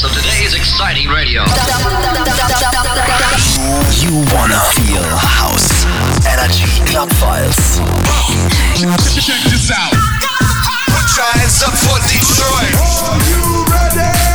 voice of today's exciting radio. You wanna feel house. Energy Club Files. Check this out. Put your hands up for Detroit. Are you ready?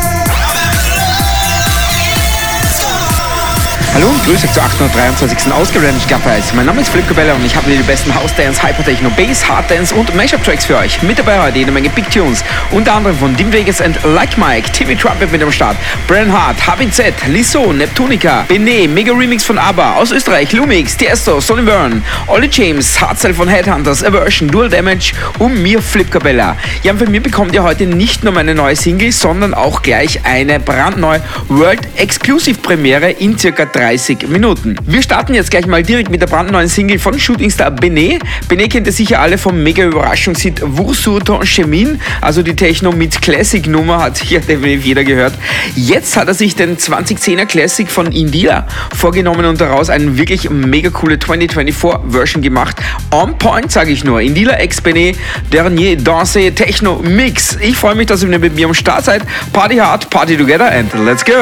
Hallo und Grüße zur 823. Ausgabe Club Files. Mein Name ist Flip Cabella und ich habe wieder die besten House Dance, Hypertechno, Bass, Hard Dance und Mashup Tracks für euch. Mit dabei heute jede Menge Big Tunes, unter anderem von Dim Vegas and Like Mike, TV Trumpet mit am Start, Brian Hart, HBZ, Liso, Neptunica, Benet, Mega Remix von ABBA, aus Österreich, Lumix, Tiesto, Sonny Vern, Ollie James, Hardcell von Headhunters, Aversion, Dual Damage und mir Flip Cabella. Ja, und von mir bekommt ihr heute nicht nur meine neue Single, sondern auch gleich eine brandneue World Exclusive Premiere in circa 30 Minuten. Wir starten jetzt gleich mal direkt mit der brandneuen Single von Shootingstar Benet. Benet kennt ihr sicher alle vom mega Überraschungshit Vous ton chemin, also die Techno mit Classic Nummer hat hier definitiv jeder gehört. Jetzt hat er sich den 2010er Classic von Indila vorgenommen und daraus eine wirklich mega coole 2024 Version gemacht. On point sage ich nur. Indila ex Benet, Dernier Danse Techno Mix. Ich freue mich, dass ihr mit mir am Start seid. Party hard, party together and let's go!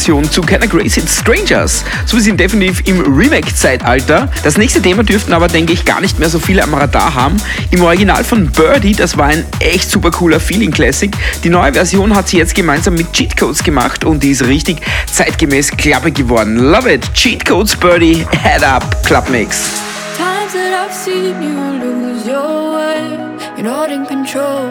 Version zu Can Grace It Strangers. So wir sind definitiv im Remake-Zeitalter. Das nächste Thema dürften aber, denke ich, gar nicht mehr so viele am Radar haben. Im Original von Birdie, das war ein echt super cooler Feeling-Classic. Die neue Version hat sie jetzt gemeinsam mit Cheatcodes gemacht und die ist richtig zeitgemäß klappe geworden. Love it! Cheatcodes Birdie, Head Up, Club Mix. Times that I've seen you lose your way, you're not in control.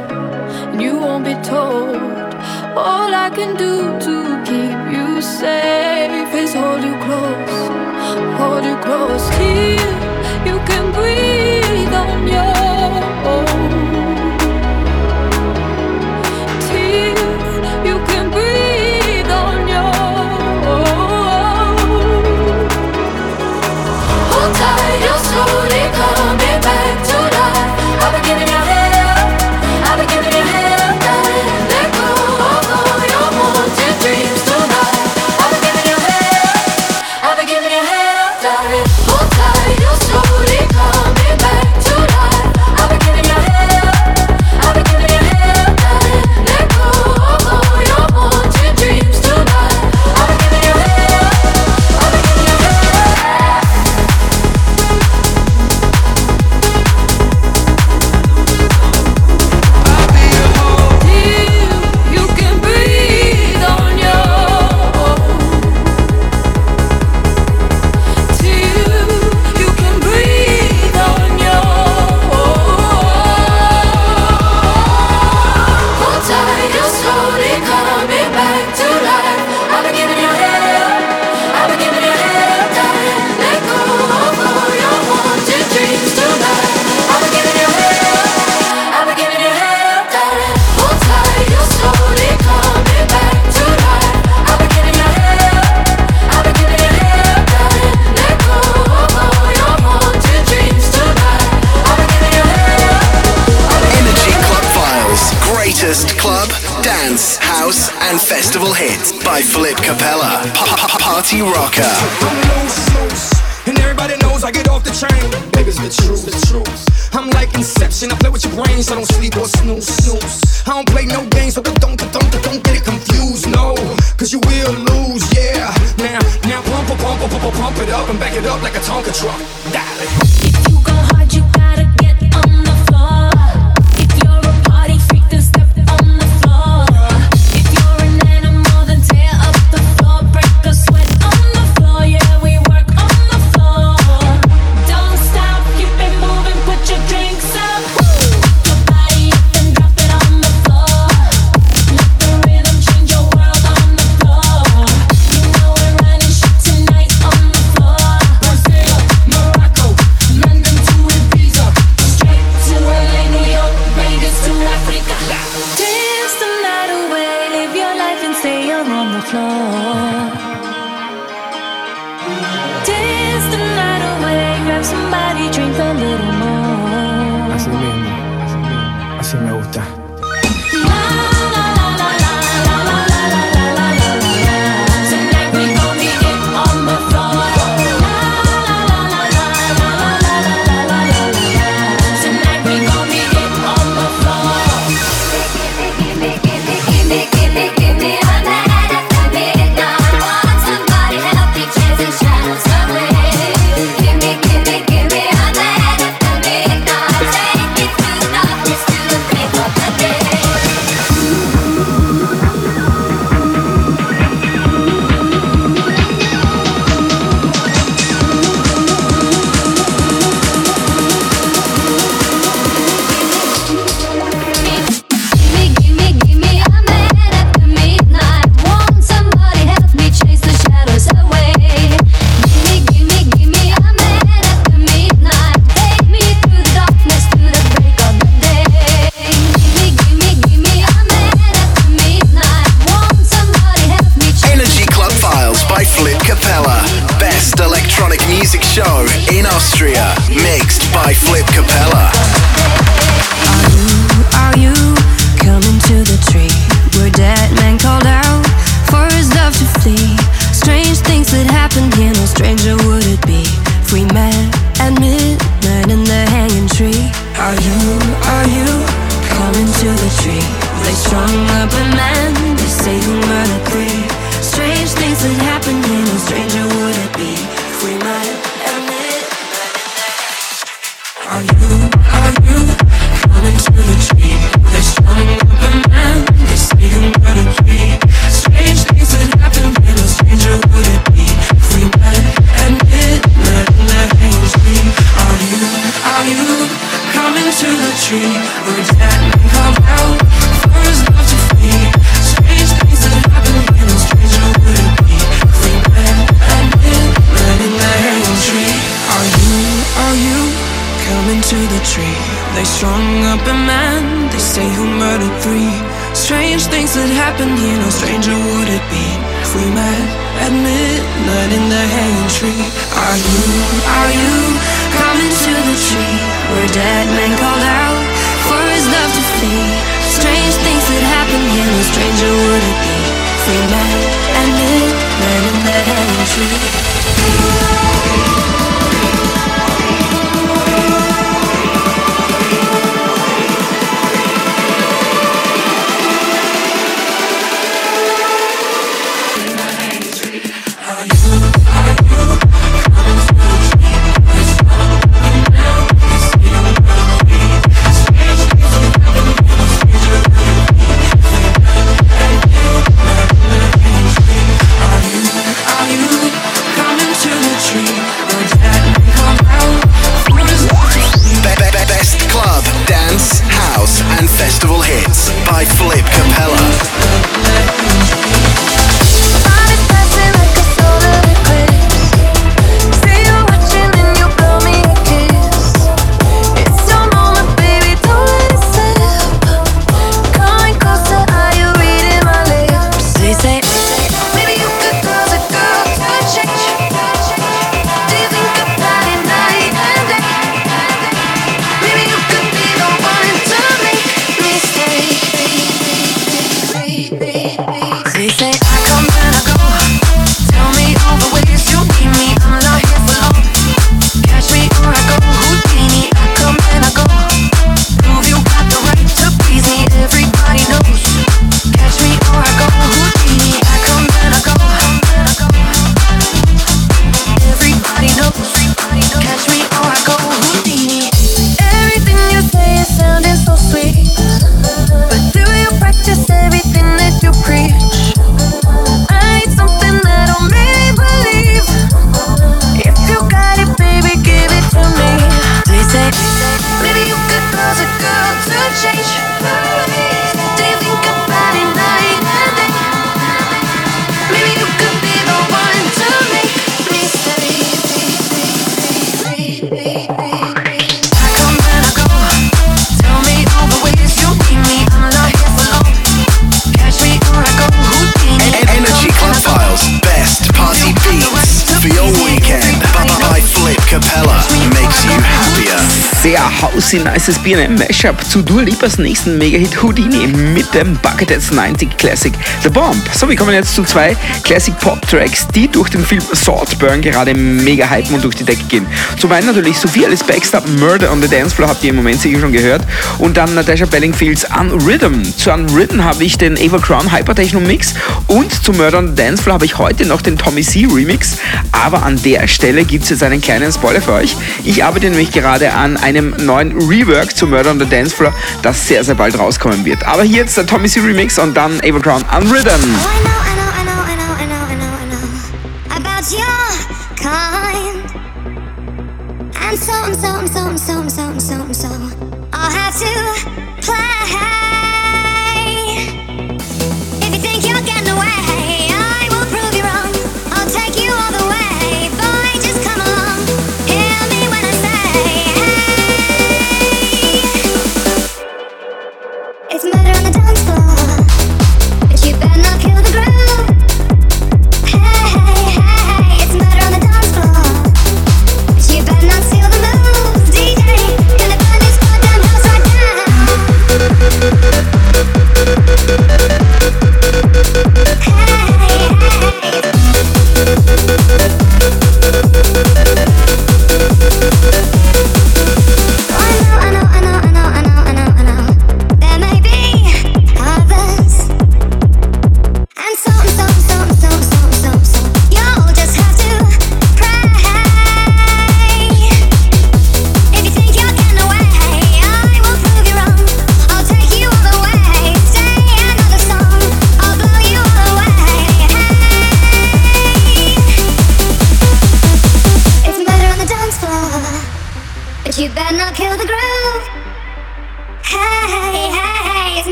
Juicy Nices BNM Mashup zu Dua Lipas nächsten Megahit Houdini mit dem Bucketheads 90 Classic The Bomb. So, wir kommen jetzt zu zwei Classic Pop Tracks, die durch den Film Saltburn gerade mega hypen und durch die Decke gehen. Zum einen natürlich Sophie Alice Baxter Murder on the Dance Floor, habt ihr im Moment sicher schon gehört. Und dann Natasha Bellingfields Unrhythm. Zu Unrhythm habe ich den Ava Crown Hypertechno Mix und zu Murder on the Dance Floor habe ich heute noch den Tommy C Remix. Aber an der Stelle gibt es jetzt einen kleinen Spoiler für euch. Ich arbeite nämlich gerade an einem neuen Rework zu Murder on the Dance Floor, das sehr, sehr bald rauskommen wird. Aber hier jetzt der Tommy C. Remix und dann Ava Crown Unridden. Oh,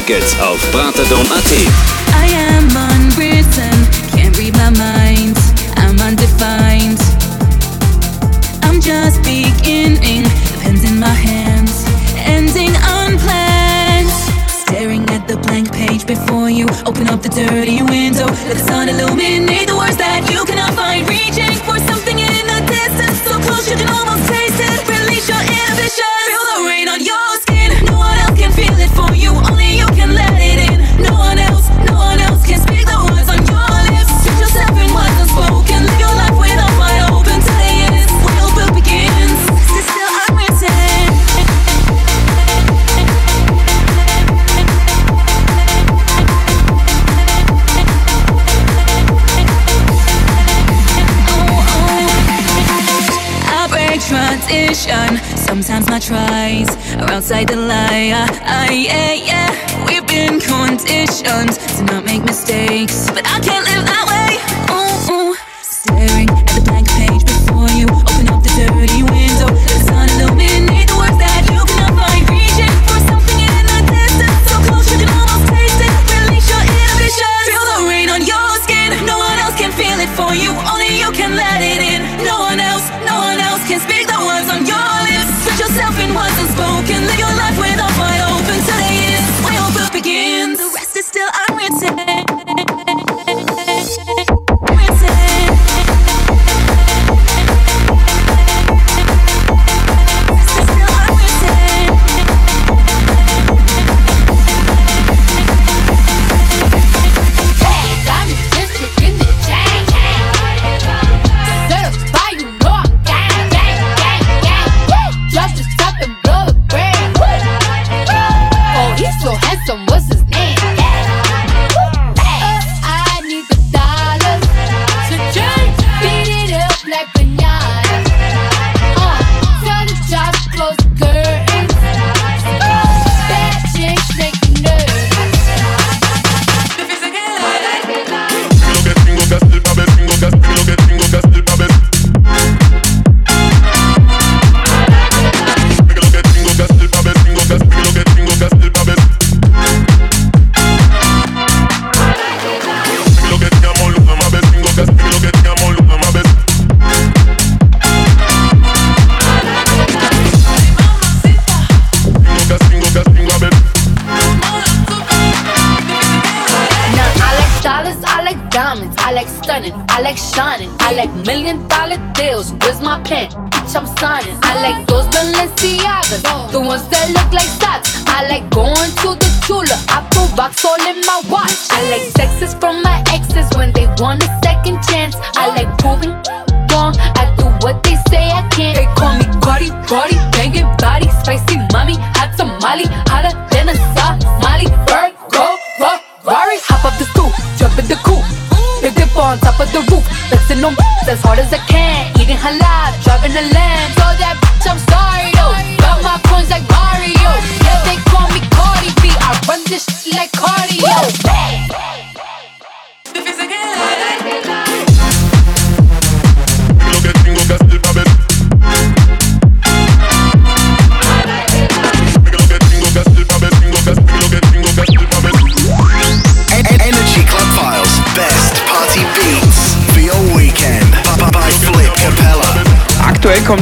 Tickets auf brateton.at.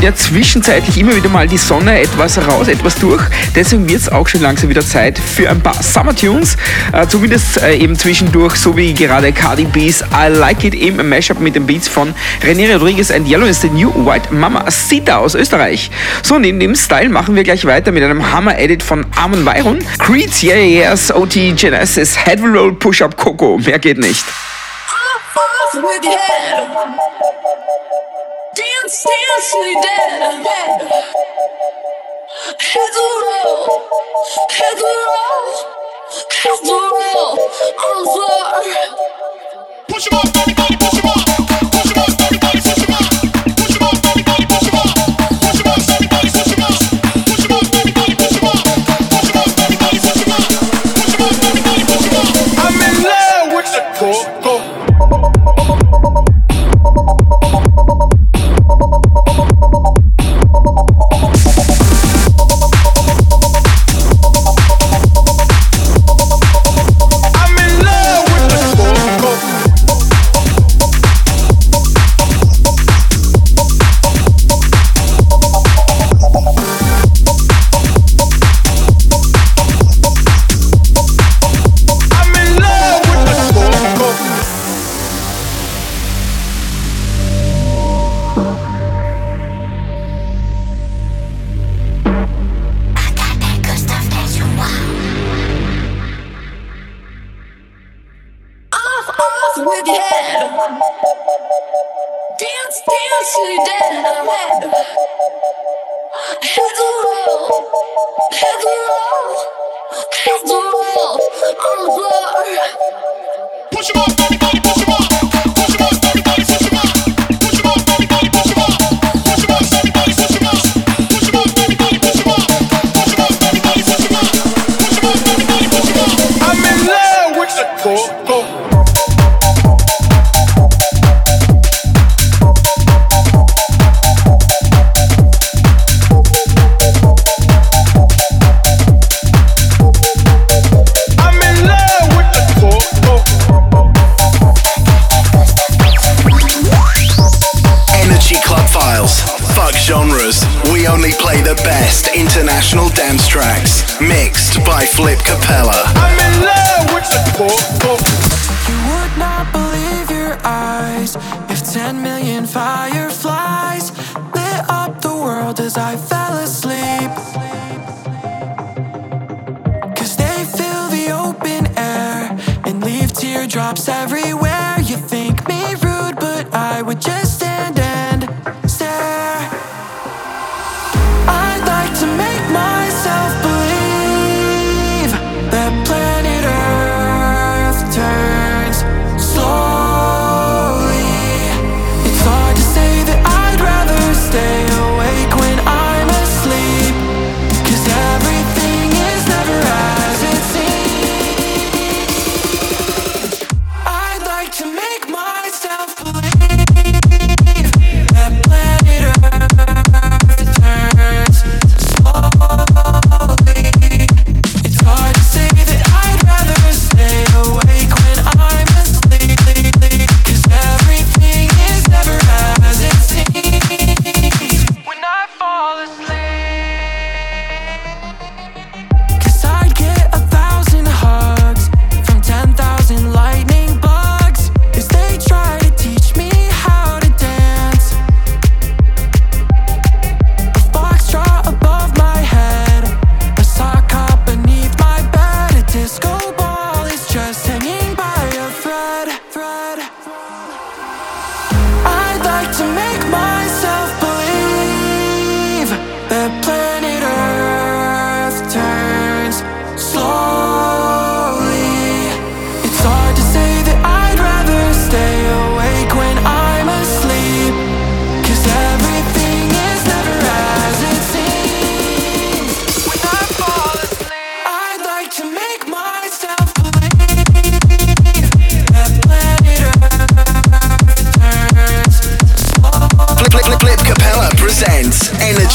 ja zwischenzeitlich immer wieder mal die Sonne etwas raus, etwas durch. Deswegen wird es auch schon langsam wieder Zeit für ein paar Summer Tunes. Äh, zumindest äh, eben zwischendurch, so wie gerade Cardi B's I Like It im Mashup mit den Beats von René Rodriguez and Yellow is the New White Mama Sita aus Österreich. So, neben dem Style machen wir gleich weiter mit einem Hammer-Edit von Armin Weiron. Creeds, Yeah, yeah Yes, OT Genesis, Head Roll, Push-Up Coco. Mehr geht nicht. instantially dead. Heads will roll, Heads will roll, Heads will roll on the floor. Push him up, body, body.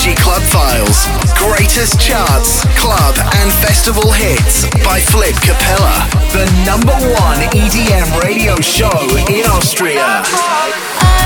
Energy Club Files. Greatest charts, club, and festival hits by Flip Capella. The number one EDM radio show in Austria.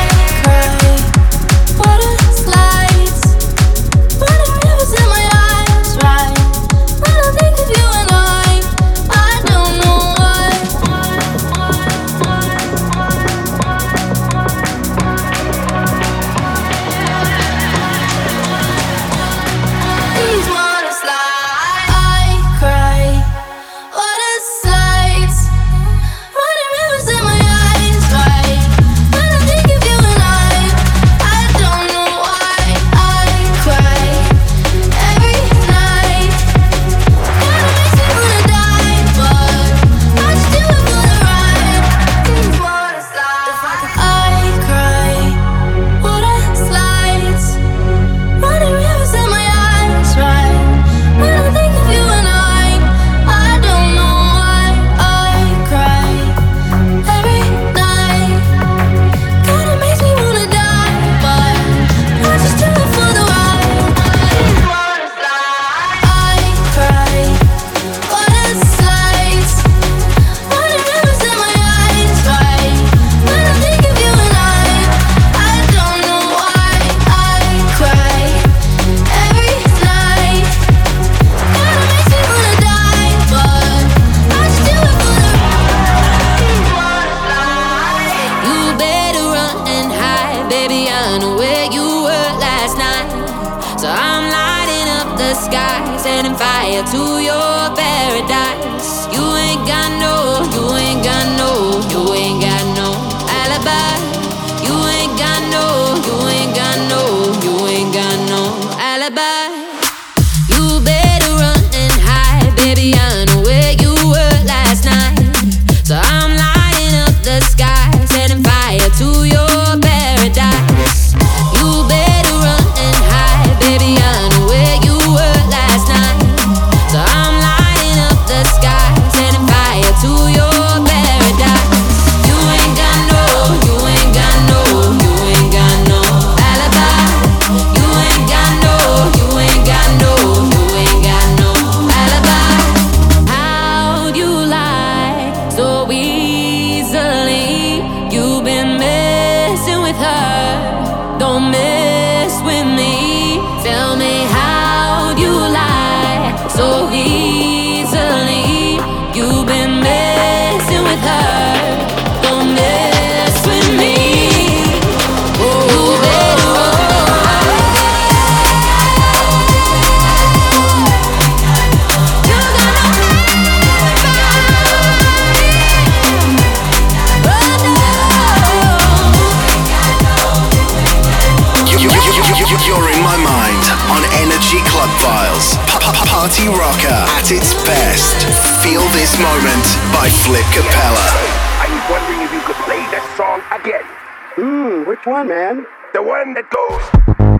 One, man? The one that goes.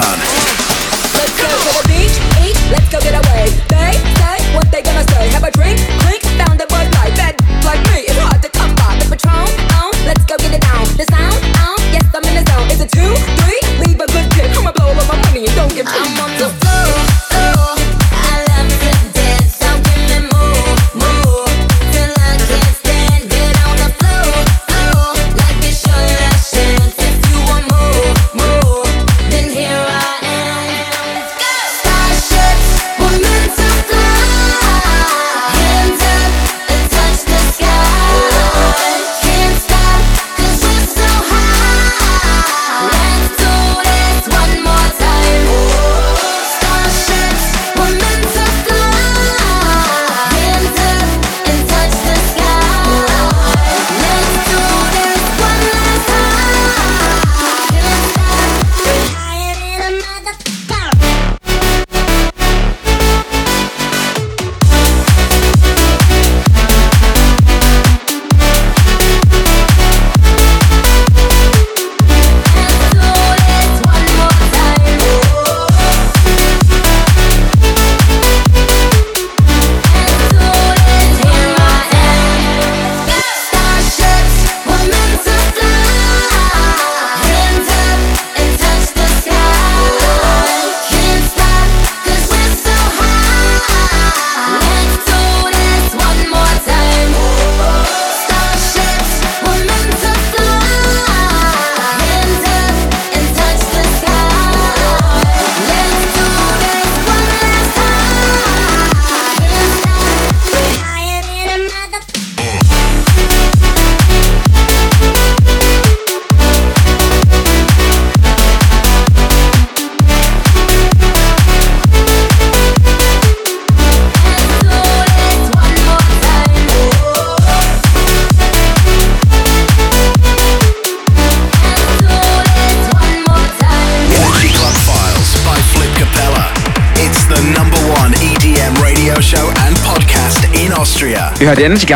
Zion. Let's go to the beach, eat, let's go get away. They say what they gonna say. Have a drink, clink, found a bud light. Bad like me, it's hard to come by. The patrol. on, oh, let's go get it down. The sound, on, yes, I'm in the zone. Is it two, three? Leave a good tip. I'ma blow all my money and don't give I'm on the floor.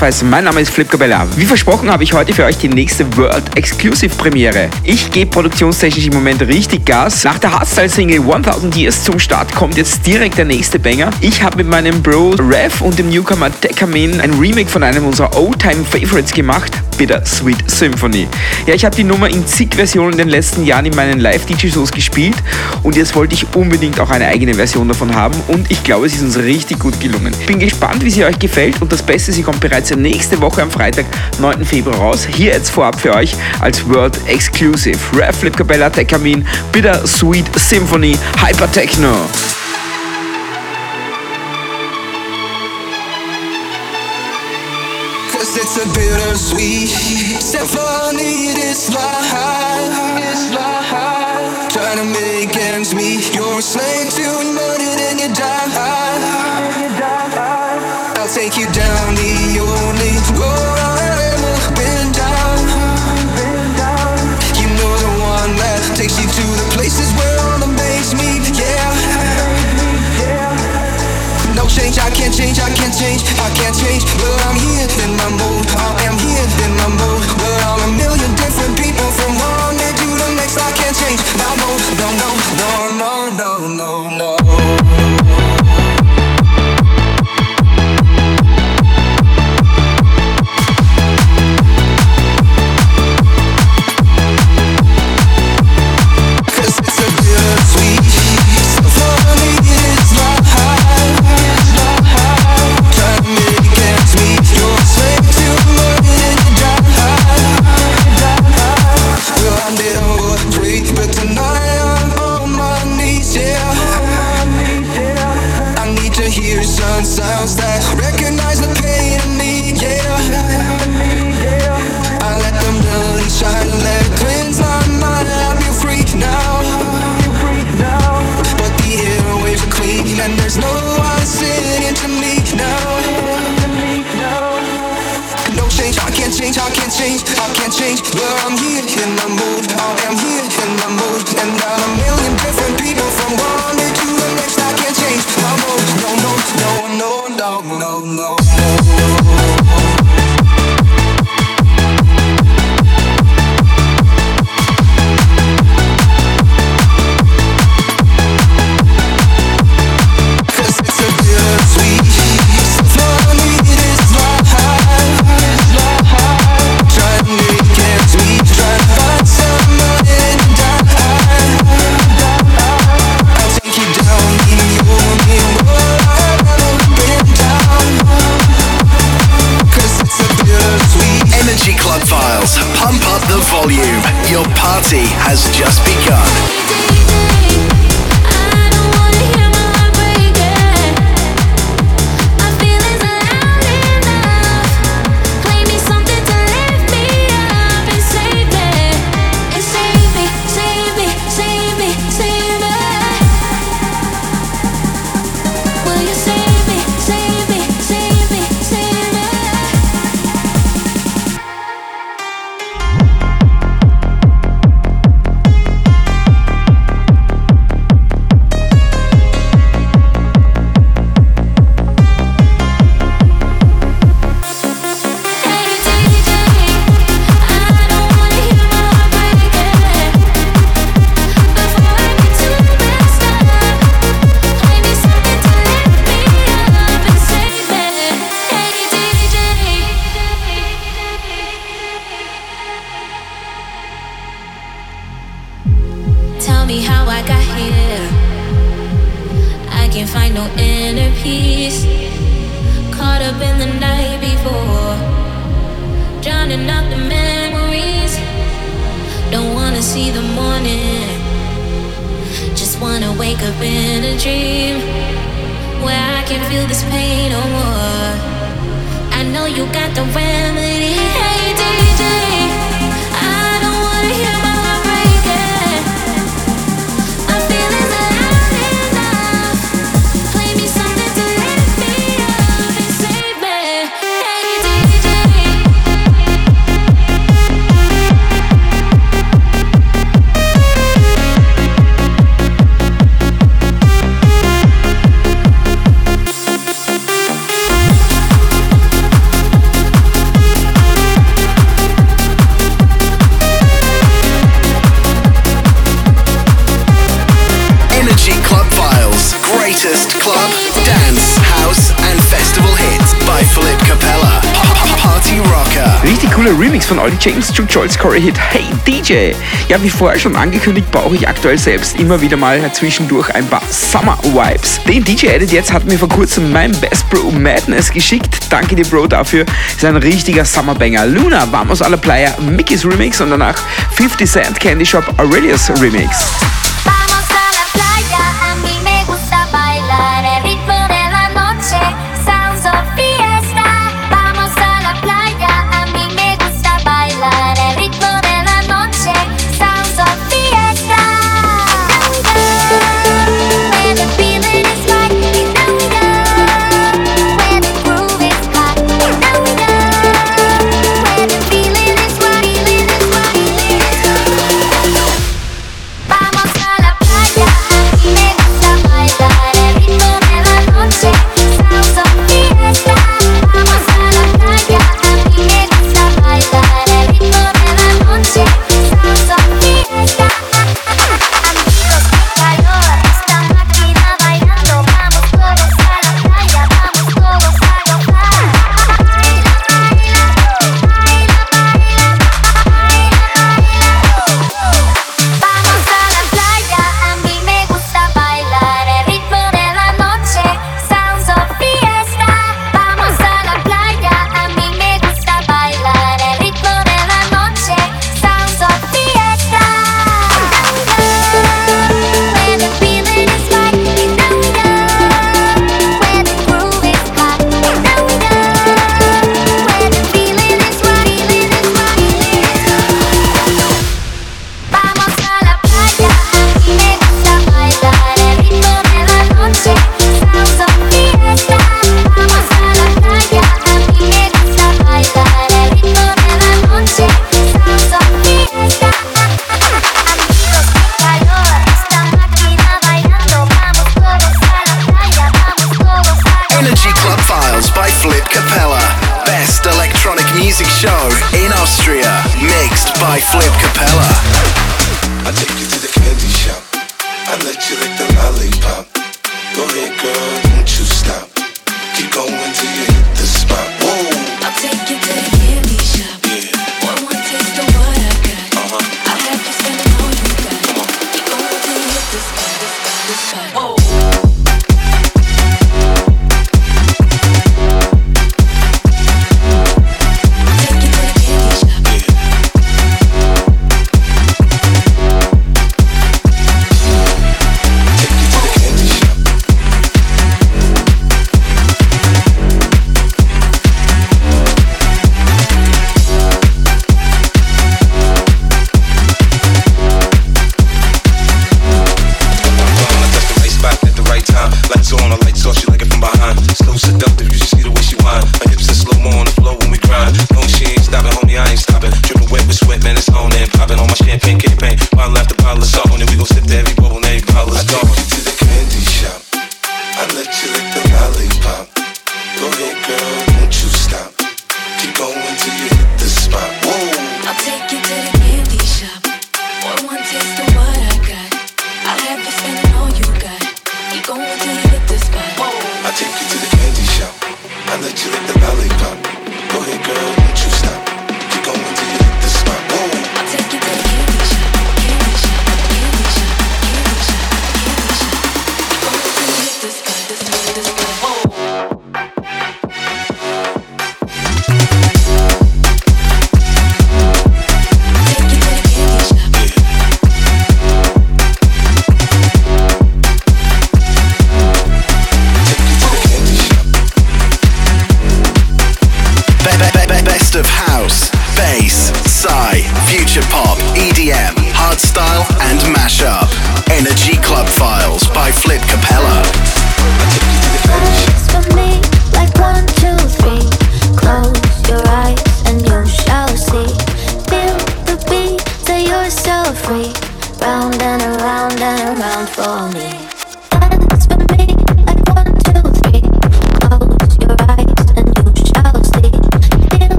Vibes, mein Name ist Flip Cabella. Wie versprochen habe ich heute für euch die nächste World Exclusive Premiere. Ich gebe produktionstechnisch im Moment richtig Gas. Nach der Hardstyle-Single 1000 Years zum Start kommt jetzt direkt der nächste Banger. Ich habe mit meinem Bro Rev und dem Newcomer Dekamin ein Remake von einem unserer Oldtime Favorites gemacht, Bitter Sweet Symphony. Ja, ich habe die Nummer in zig Versionen in den letzten Jahren in meinen Live-DJ-Shows gespielt und jetzt wollte ich unbedingt auch eine eigene Version davon haben und ich glaube, es ist uns richtig gut gelungen. Bin gespannt, wie sie euch gefällt und das Beste, sie kommt bereits nächste Woche am Freitag, 9. Februar raus. Hier jetzt vorab für euch als World Exclusive. Rev Flip Cabella Dekamin, Bitter Sweet Symphony, Hyper Techno. It's a bittersweet symphony this life. Trying to ends meet. You're a slave to money, then you die. I'll take you down the only road I've ever been down. You know the one that takes you to the places where all the mates meet. Yeah. No change, I can't change, I can't change. Hit Hey DJ. Ja, wie vorher schon angekündigt, brauche ich aktuell selbst immer wieder mal zwischendurch ein paar Summer Vibes. Den DJ Edit jetzt hat mir vor kurzem mein Best Bro Madness geschickt. Danke dir, Bro, dafür. Ist ein richtiger Summerbanger. Luna, Vamos a la Playa, Mickey's Remix und danach 50 Cent Candy Shop Aurelius Remix.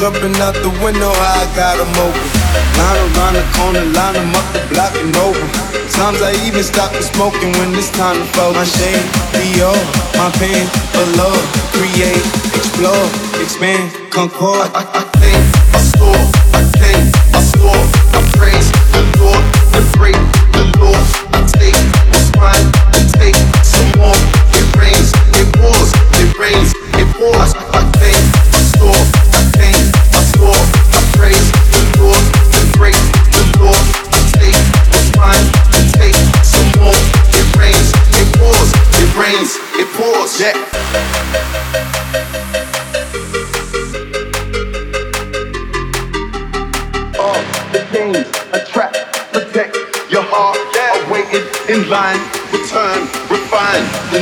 jumping out the window, I got them open. Line around the corner, line them up the block and over. Times I even stop and smoking when it's time to fold. My shame, Dior, my pain, for love, create, explore, expand, concord. I, I, I,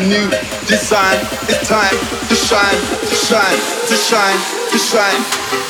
new design. It's time to shine, to shine, to shine, to shine.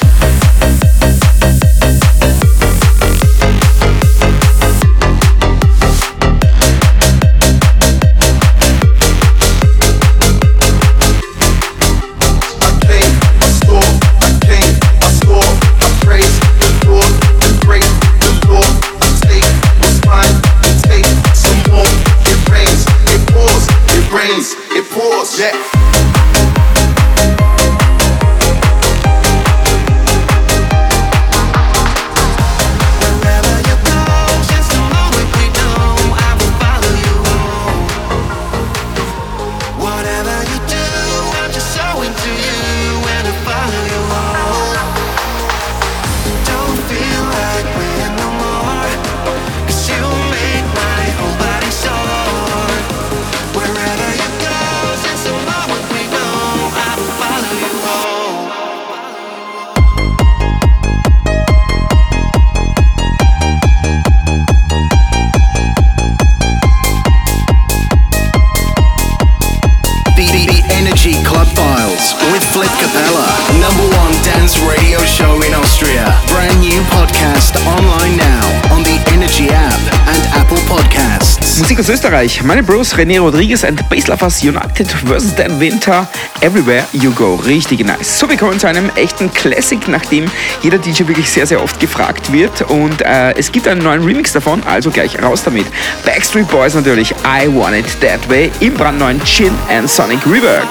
Frankreich. Meine Bros René Rodriguez and Bass Lovers United vs. Dan Winter. Everywhere You Go. Richtig nice. So, wir kommen zu einem echten Classic, nachdem jeder DJ wirklich sehr, sehr oft gefragt wird. Und äh, es gibt einen neuen Remix davon, also gleich raus damit. Backstreet Boys natürlich. I Want It That Way im brandneuen Chin and Sonic Rework.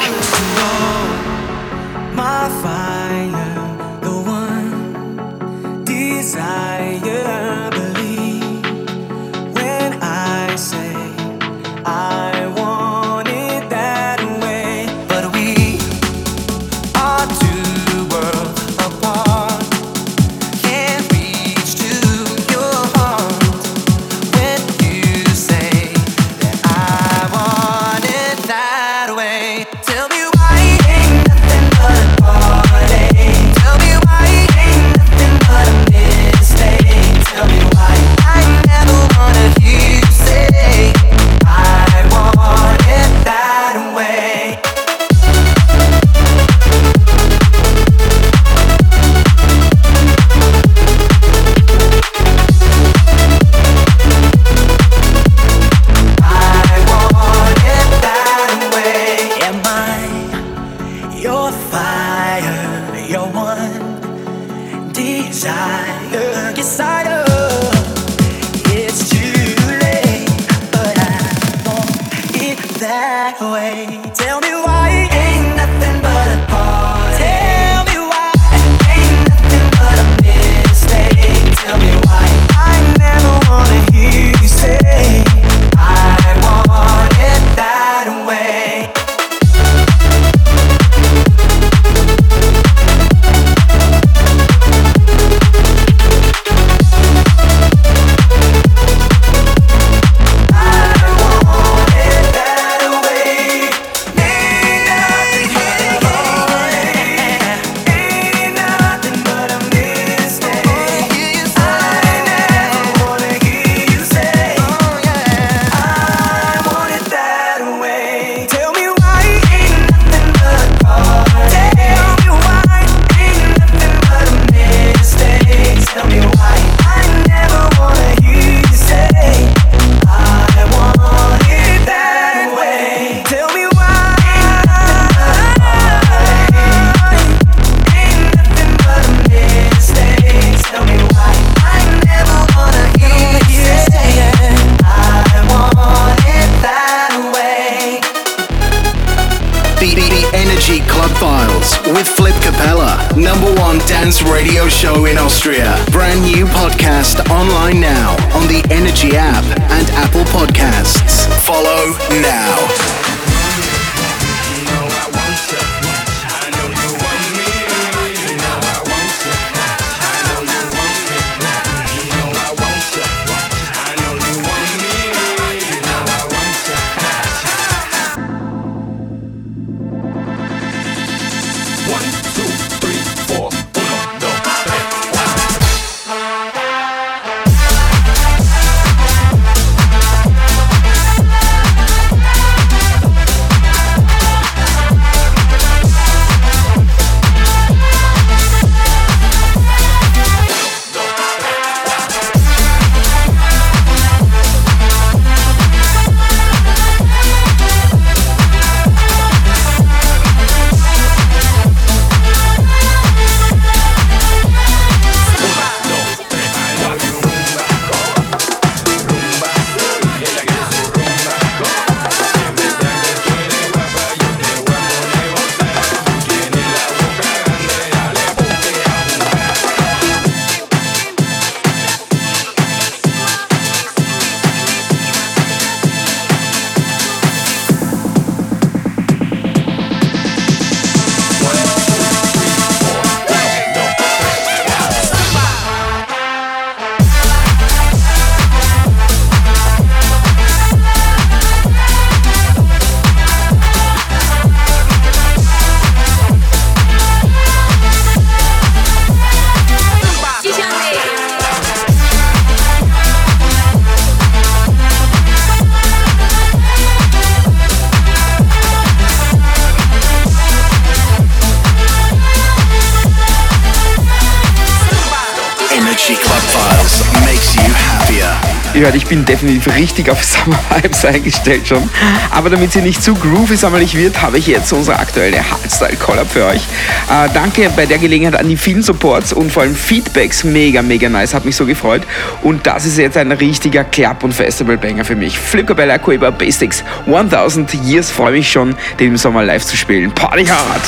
Definitiv richtig auf Summer Vibes eingestellt schon. Aber damit sie nicht zu groovy sommerlich wird, habe ich jetzt unsere aktuelle Hardstyle Collab für euch. Äh, danke bei der Gelegenheit an die vielen Supports und vor allem Feedbacks. Mega, mega nice. Hat mich so gefreut. Und das ist jetzt ein richtiger Club- und Festival-Banger für mich. Flipkabella Coiba Basics 1000 Years. Freue mich schon, den im Sommer live zu spielen. Party hard!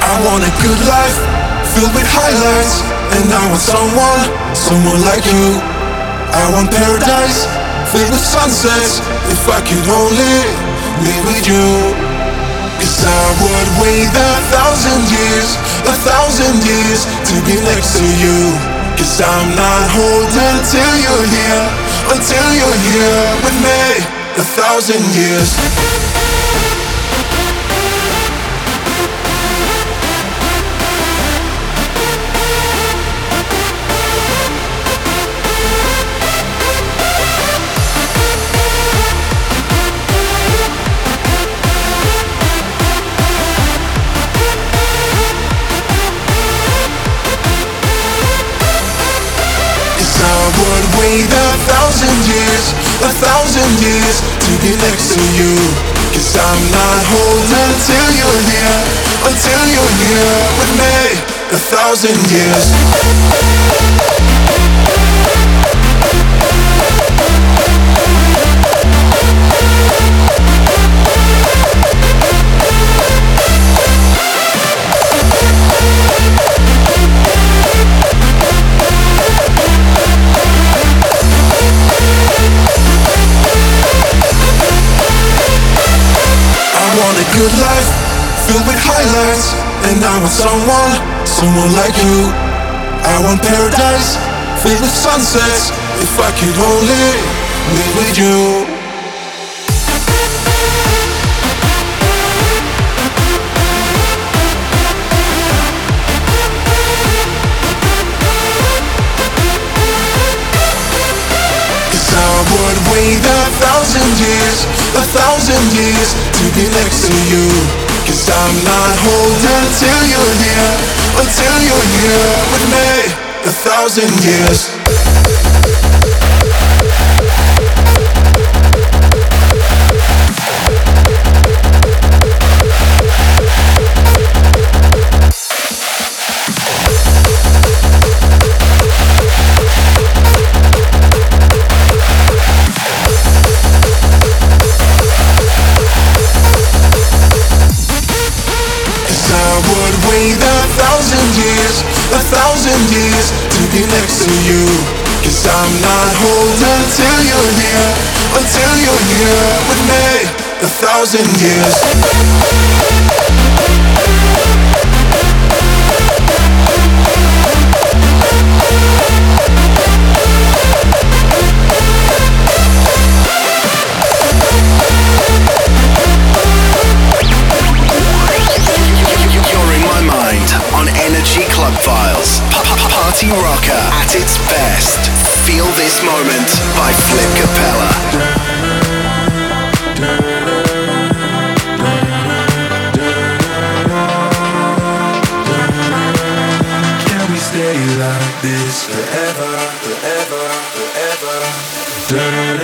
I want a good life, filled with highlights. And I want someone, someone like you. I want paradise, with sunsets. If I could only live with you. Cause I would wait a thousand years, a thousand years to be next to you. Cause I'm not holding till you're here, until you're here with me. A thousand years. Wait a thousand years, a thousand years to be next to you. Cause I'm not holding till you're here, until you're here with me a thousand years. I want someone, someone like you. I want paradise filled with sunsets. If I could only live with you. Would wait a thousand years, a thousand years to be next to you. I'm not holding till you're here, until you're here with me. A thousand years. Next to you. Cause I'm not holding till you're here, until you're here with me. A thousand years. This moment by Flip Capella. Can we stay like this forever, forever, forever? Can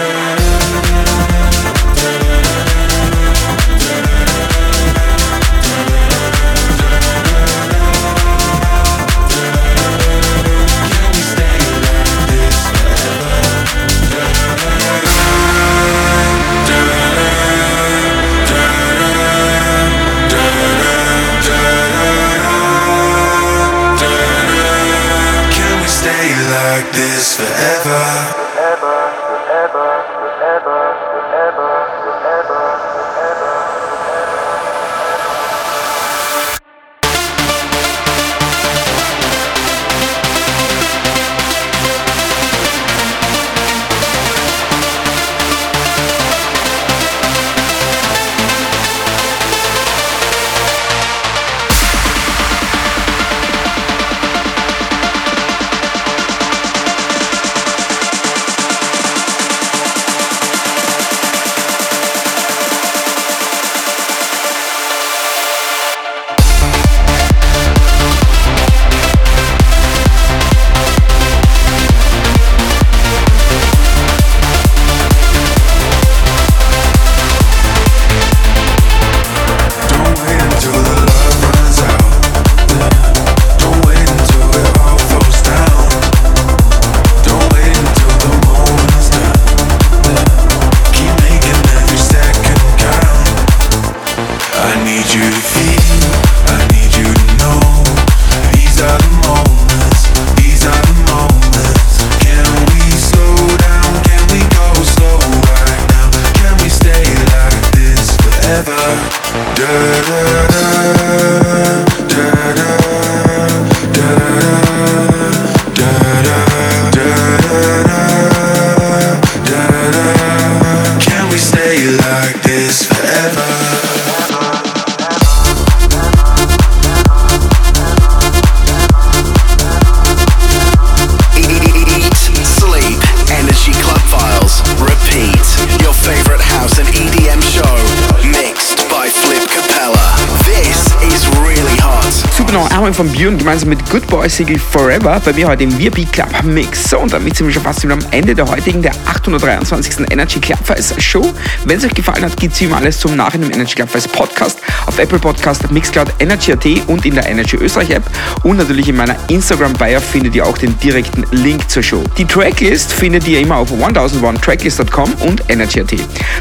gemeinsam mit Good Boy Siegel Forever bei mir heute im VIP Club Mix. So, und damit sind wir schon fast wieder am Ende der heutigen, der 823. Energy Club Show. Wenn es euch gefallen hat, gibt es wie immer alles zum Nachhinein im Energy Club Podcast auf Apple Podcast, Mixcloud, Energy.at und in der Energy Österreich App. Und natürlich in meiner Instagram-Bio findet ihr auch den direkten Link zur Show. Die Tracklist findet ihr immer auf 1001tracklist.com und Energy.at.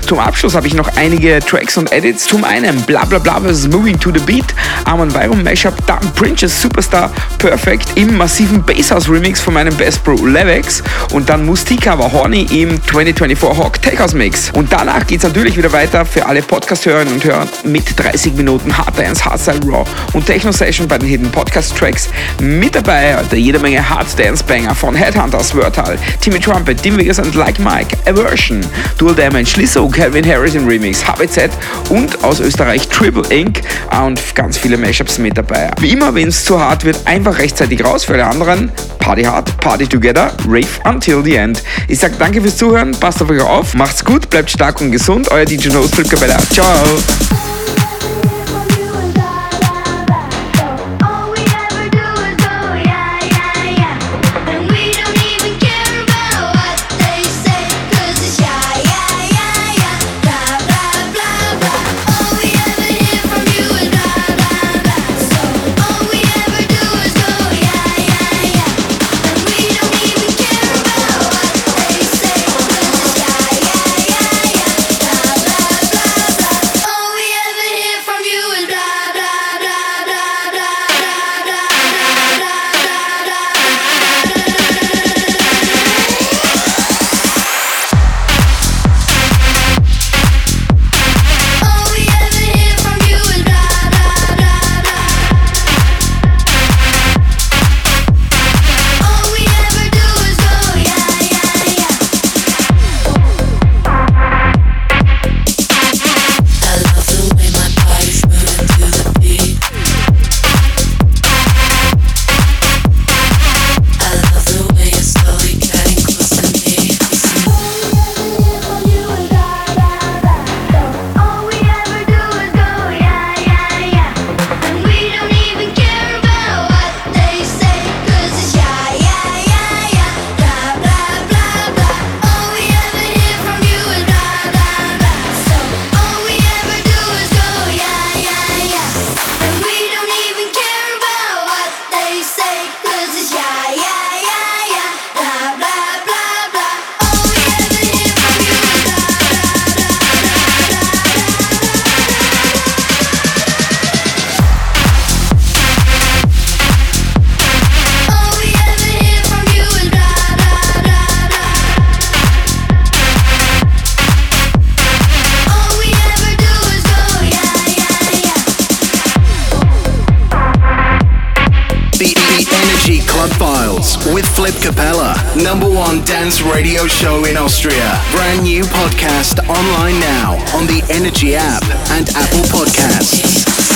Zum Abschluss habe ich noch einige Tracks und Edits. Zum einen Bla Bla Bla vs. Moving to the Beat, Arman Byron Mashup, dann Princess Superstar Perfect im massiven Basshouse Remix von meinem Best Bro Levex und dann Mustika war Horny im 2024 Hawk Tech House Mix. Und danach geht es natürlich wieder weiter für alle Podcast-Hörerinnen und Hörer mit 30 Minuten Hard Dance, Hardstyle Raw und Techno Session bei den Hidden Podcast Tracks. Mit dabei heute jede Menge Hard Dance Banger von Headhunters, Wörtal, Timmy Trumpet, Tim Vegas und Like Mike, Aversion, Dual Damage, Lizzo, Calvin Harris im Remix, HBZ und aus Österreich Triple Inc. und ganz viele Mashups mit dabei. Wie immer, wenn es zu hart wird, einfach rechtzeitig raus für alle anderen. Party hard, Party together, rave until the end. Ich sag danke fürs Zuhören, passt auf euch auf, macht's gut, bleibt stark und gesund. Euer DJ Nose Flip. Ciao. On the Energy app and Apple Podcasts.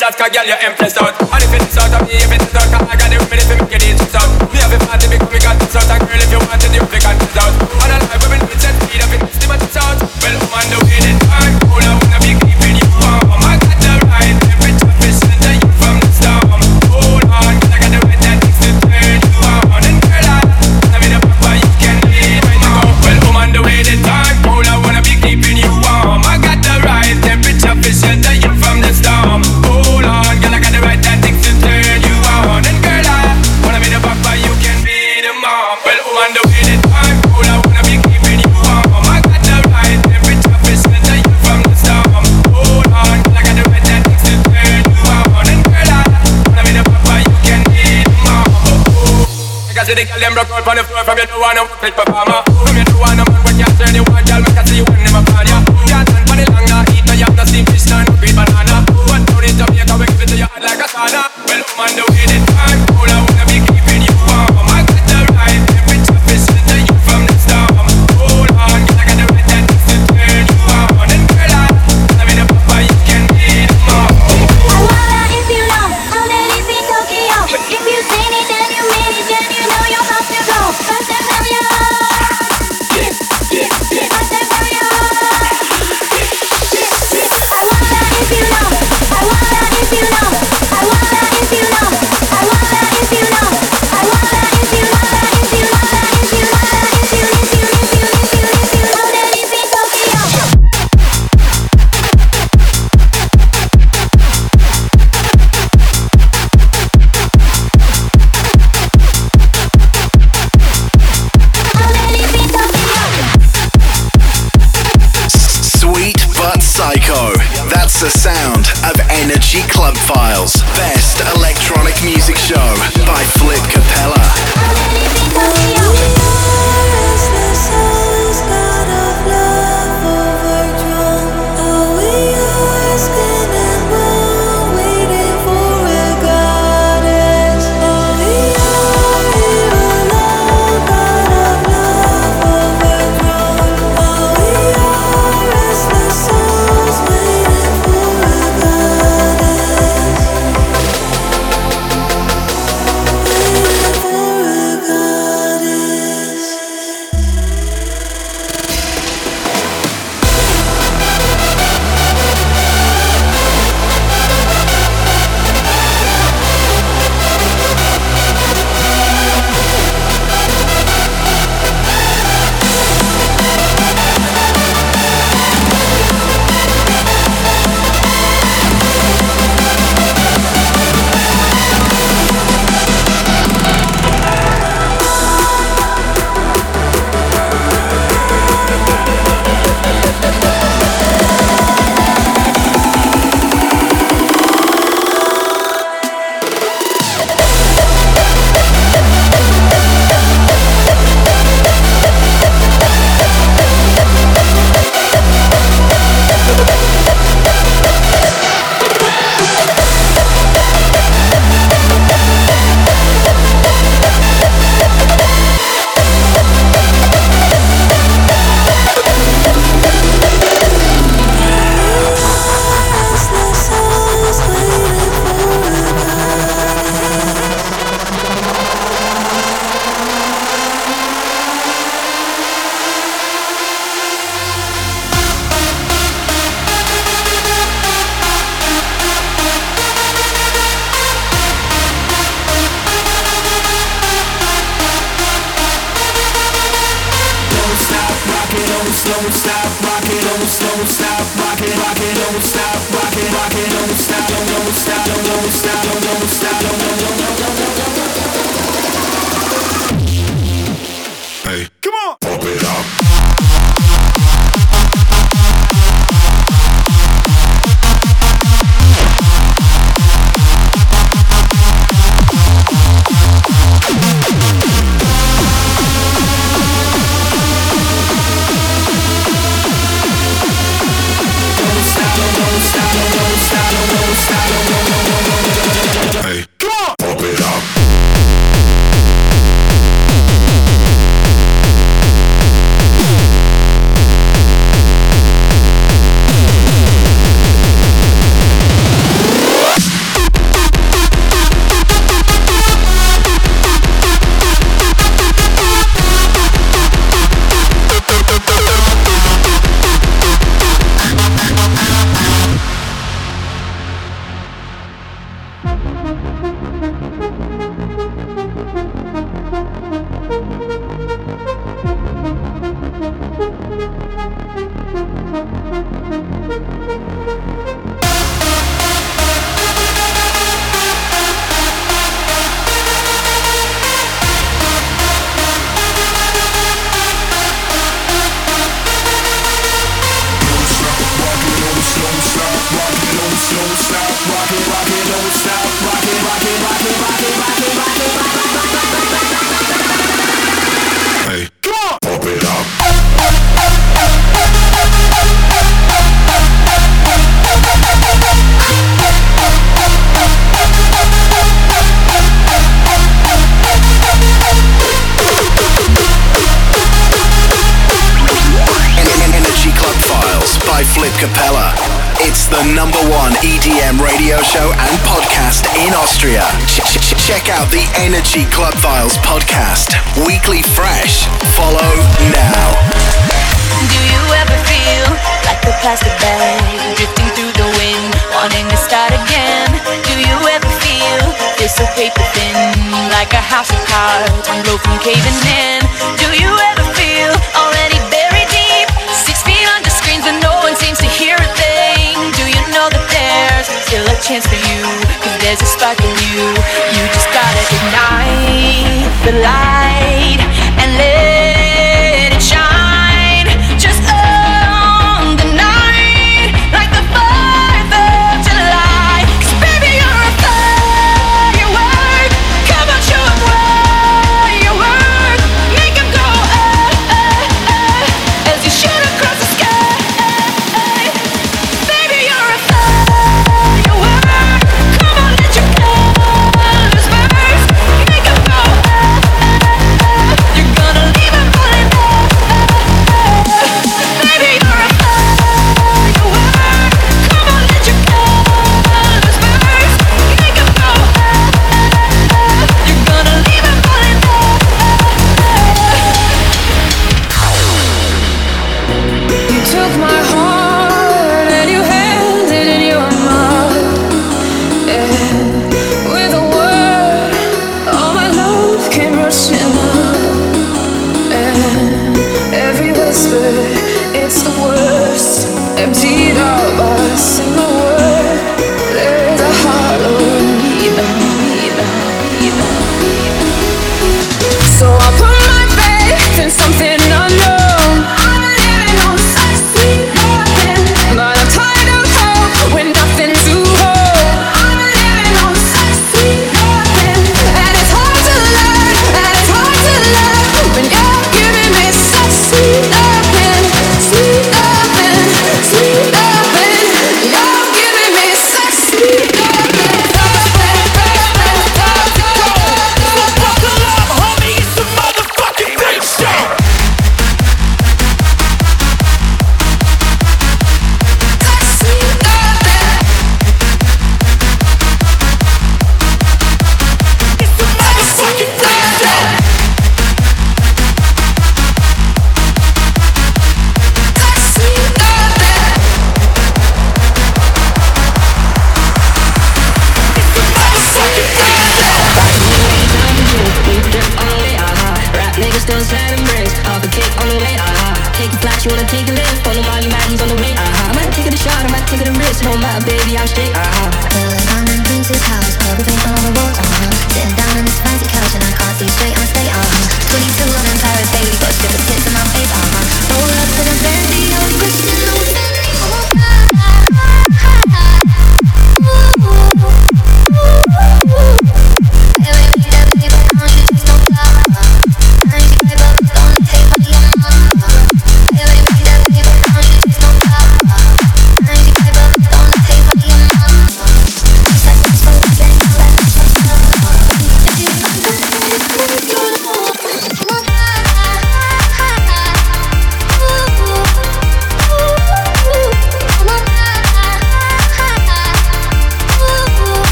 life that? Can get your empress See the girl them broke out on the floor from you don't want no pitch performer. From you don't wanna man when you turn you on, girl make I see you when them upon ya. Can't stand for the long, night eat, no you have no sleep.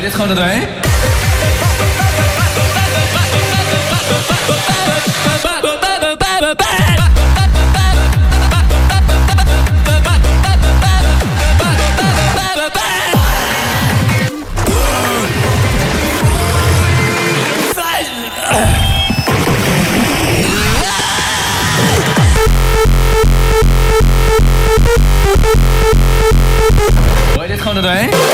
Gooi dit gewoon er doorheen. Gooi dit gewoon er doorheen.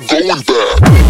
not going back.